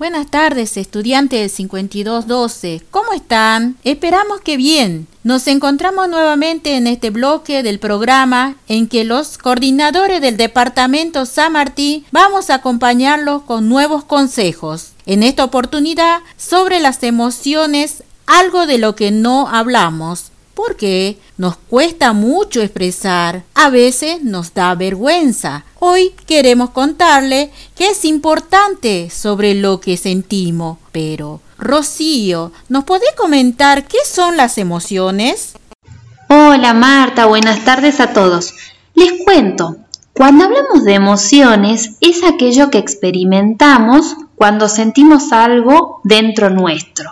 Buenas tardes, estudiantes del 5212. ¿Cómo están? Esperamos que bien. Nos encontramos nuevamente en este bloque del programa en que los coordinadores del Departamento San Martín vamos a acompañarlos con nuevos consejos. En esta oportunidad sobre las emociones, algo de lo que no hablamos porque nos cuesta mucho expresar, a veces nos da vergüenza. Hoy queremos contarle que es importante sobre lo que sentimos, pero Rocío, ¿nos podés comentar qué son las emociones? Hola Marta, buenas tardes a todos. Les cuento, cuando hablamos de emociones es aquello que experimentamos cuando sentimos algo dentro nuestro.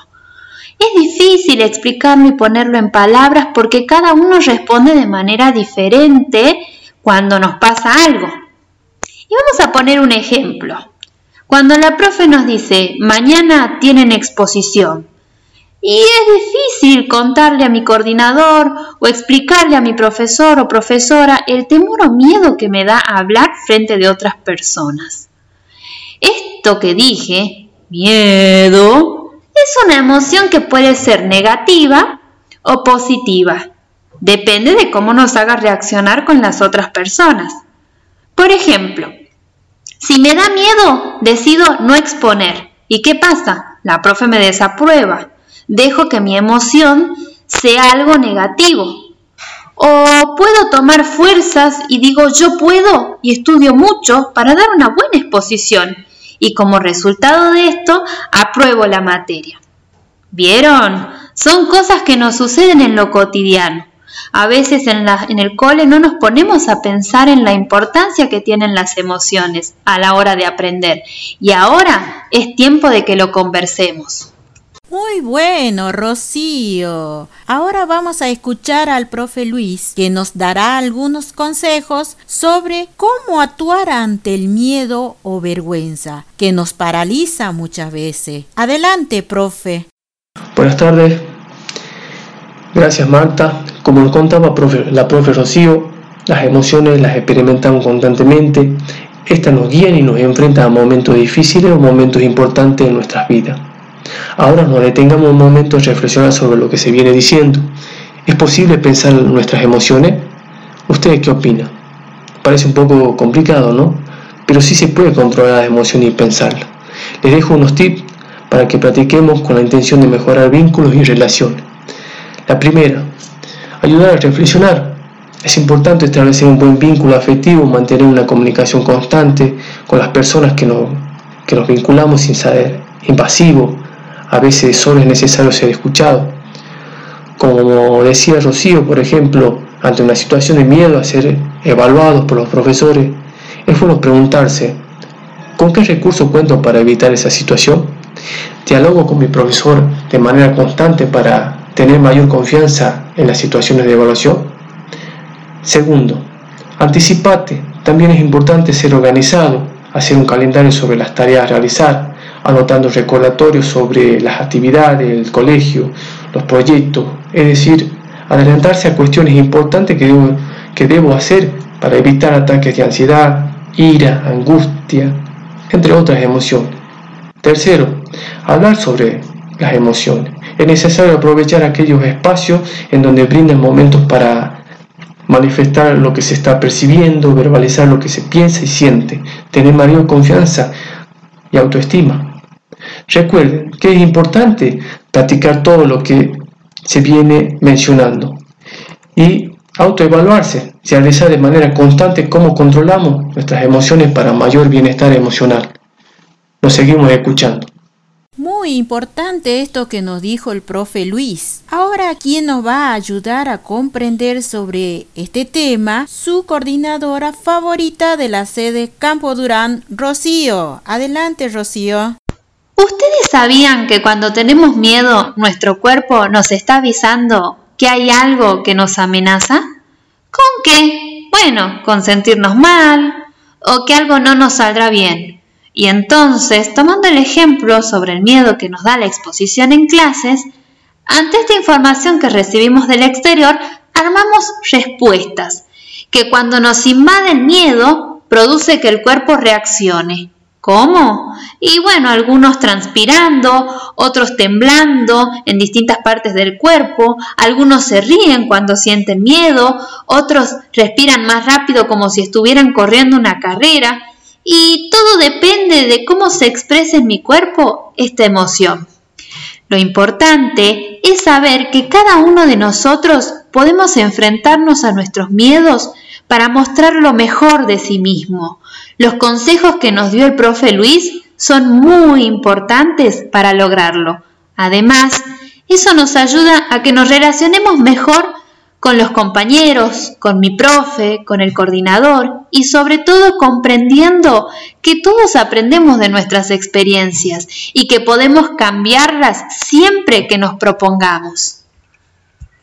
Es difícil explicarlo y ponerlo en palabras porque cada uno responde de manera diferente cuando nos pasa algo. Y vamos a poner un ejemplo. Cuando la profe nos dice, mañana tienen exposición, y es difícil contarle a mi coordinador o explicarle a mi profesor o profesora el temor o miedo que me da hablar frente de otras personas. Esto que dije, miedo, es una emoción que puede ser negativa o positiva. Depende de cómo nos haga reaccionar con las otras personas. Por ejemplo, si me da miedo, decido no exponer. ¿Y qué pasa? La profe me desaprueba. Dejo que mi emoción sea algo negativo. O puedo tomar fuerzas y digo yo puedo y estudio mucho para dar una buena exposición y como resultado de esto apruebo la materia. ¿Vieron? Son cosas que nos suceden en lo cotidiano. A veces en, en, el cole no nos ponemos a pensar en la importancia que tienen las emociones a la hora de aprender y ahora es tiempo de que lo conversemos. Muy bueno, Rocío. Ahora vamos a escuchar al profe Luis, que nos dará algunos consejos sobre cómo actuar ante el miedo o vergüenza, que nos paraliza muchas veces. Adelante, profe. Buenas tardes. Gracias, Marta. Como nos contaba la profe Rocío, las emociones las experimentamos constantemente. Estas nos guían y nos enfrentan a momentos difíciles o momentos importantes en nuestras vidas. Ahora nos detengamos un momento a reflexionar sobre lo que se viene diciendo. ¿Es posible pensar en nuestras emociones? ¿Ustedes qué opinan? Parece un poco complicado, ¿no? Pero sí se puede controlar las emociones y pensarlas. Les dejo unos tips para que practiquemos con la intención de mejorar vínculos y relaciones. La primera, ayudar a reflexionar. Es importante establecer un buen vínculo afectivo, mantener una comunicación constante con las personas que nos, que nos vinculamos sin ser invasivo, a veces solo es necesario ser escuchado. Como decía Rocío, por ejemplo, ante una situación de miedo a ser evaluados por los profesores, es bueno preguntarse, ¿con qué recursos cuento para evitar esa situación? ¿Dialogo con mi profesor de manera constante para tener mayor confianza en las situaciones de evaluación? Segundo, anticipate. También es importante ser organizado, hacer un calendario sobre las tareas a realizar, anotando recordatorios sobre las actividades del colegio, los proyectos, es decir, adelantarse a cuestiones importantes que debo, que debo hacer para evitar ataques de ansiedad, ira, angustia, entre otras emociones. Tercero, hablar sobre las emociones. Es necesario aprovechar aquellos espacios en donde brindan momentos para manifestar lo que se está percibiendo, verbalizar lo que se piensa y siente, tener mayor confianza y autoestima. Recuerden que es importante practicar todo lo que se viene mencionando y autoevaluarse, realizar de manera constante cómo controlamos nuestras emociones para mayor bienestar emocional. Nos seguimos escuchando. Muy importante esto que nos dijo el profe Luis. Ahora, ¿quién nos va a ayudar a comprender sobre este tema? Su coordinadora favorita de la sede Campo Durán, Rocío. Adelante, Rocío. ¿Ustedes sabían que cuando tenemos miedo nuestro cuerpo nos está avisando que hay algo que nos amenaza? ¿Con qué? Bueno, con sentirnos mal o que algo no nos saldrá bien. Y entonces, tomando el ejemplo sobre el miedo que nos da la exposición en clases, ante esta información que recibimos del exterior, armamos respuestas que cuando nos invaden miedo produce que el cuerpo reaccione ¿Cómo? Y bueno, algunos transpirando, otros temblando en distintas partes del cuerpo, algunos se ríen cuando sienten miedo, otros respiran más rápido como si estuvieran corriendo una carrera, y todo depende de cómo se expresa en mi cuerpo esta emoción. Lo importante es saber que cada uno de nosotros podemos enfrentarnos a nuestros miedos para mostrar lo mejor de sí mismo. Los consejos que nos dio el profe Luis son muy importantes para lograrlo. Además, eso nos ayuda a que nos relacionemos mejor con los compañeros, con mi profe, con el coordinador y sobre todo comprendiendo que todos aprendemos de nuestras experiencias y que podemos cambiarlas siempre que nos propongamos.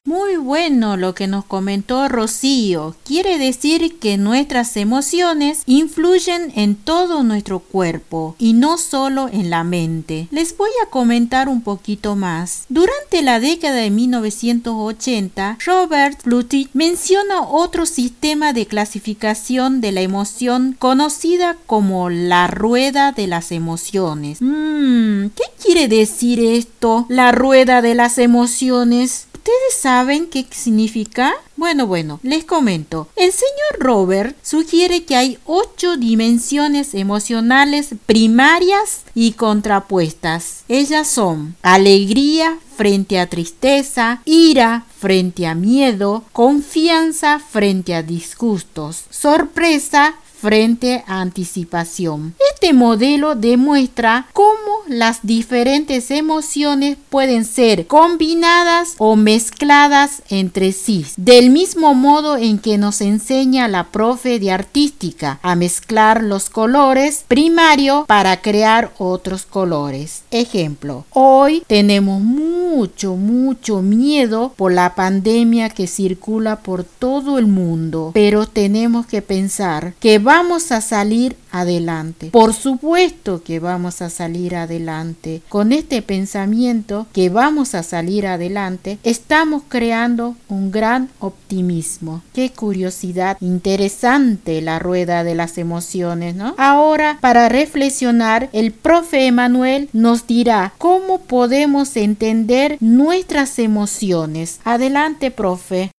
Muy bueno lo que nos comentó Rocío. Quiere decir que nuestras emociones influyen en todo nuestro cuerpo y no solo en la mente. Les voy a comentar un poquito más. Durante la década de 1980, Robert Bluetooth menciona otro sistema de clasificación de la emoción conocida como la rueda de las emociones. Mm, ¿Qué quiere decir esto? La rueda de las emociones. ¿Ustedes saben qué significa? Bueno, bueno, les comento. El señor Robert sugiere que hay ocho dimensiones emocionales primarias y contrapuestas. Ellas son alegría frente a tristeza, ira frente a miedo, confianza frente a disgustos, sorpresa frente a anticipación. Este modelo demuestra cómo las diferentes emociones pueden ser combinadas o mezcladas entre sí, del mismo modo en que nos enseña la profe de artística a mezclar los colores primario para crear otros colores. Ejemplo, hoy tenemos mucho, mucho miedo por la pandemia que circula por todo el mundo, pero tenemos que pensar que va vamos a salir adelante. Por supuesto que vamos a salir adelante. Con este pensamiento que vamos a salir adelante, estamos creando un gran optimismo. Qué curiosidad interesante la rueda de las emociones, ¿no? Ahora, para reflexionar, el profe Emanuel nos dirá cómo podemos entender nuestras emociones. Adelante, profe.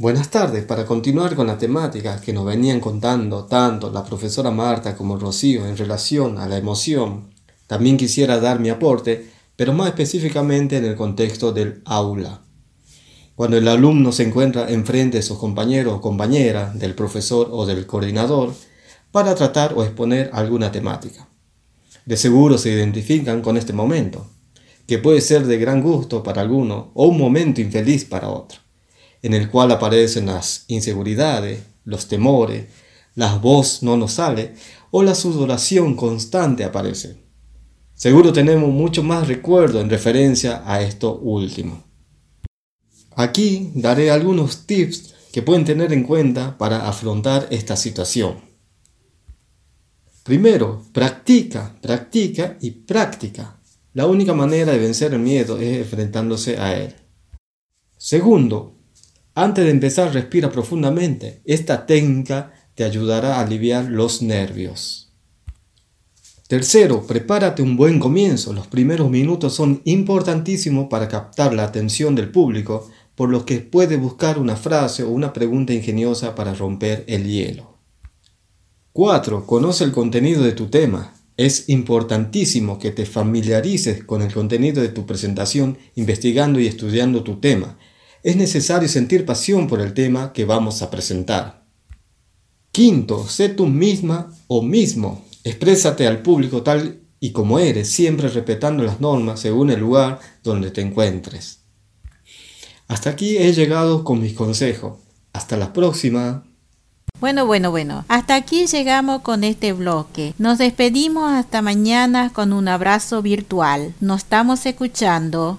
Buenas tardes, para continuar con la temática que nos venían contando tanto la profesora Marta como Rocío en relación a la emoción, también quisiera dar mi aporte, pero más específicamente en el contexto del aula. Cuando el alumno se encuentra enfrente de sus compañeros o compañeras, del profesor o del coordinador, para tratar o exponer alguna temática. De seguro se identifican con este momento, que puede ser de gran gusto para alguno o un momento infeliz para otro en el cual aparecen las inseguridades, los temores, la voz no nos sale o la sudoración constante aparece. Seguro tenemos mucho más recuerdo en referencia a esto último. Aquí daré algunos tips que pueden tener en cuenta para afrontar esta situación. Primero, practica, practica y práctica. La única manera de vencer el miedo es enfrentándose a él. Segundo, antes de empezar, respira profundamente. Esta técnica te ayudará a aliviar los nervios. Tercero, prepárate un buen comienzo. Los primeros minutos son importantísimos para captar la atención del público, por lo que puede buscar una frase o una pregunta ingeniosa para romper el hielo. 4. Conoce el contenido de tu tema. Es importantísimo que te familiarices con el contenido de tu presentación investigando y estudiando tu tema es necesario sentir pasión por el tema que vamos a presentar. Quinto, sé tú misma o mismo. Exprésate al público tal y como eres, siempre respetando las normas según el lugar donde te encuentres. Hasta aquí he llegado con mis consejos. Hasta la próxima. Bueno, bueno, bueno. Hasta aquí llegamos con este bloque. Nos despedimos hasta mañana con un abrazo virtual. Nos estamos escuchando.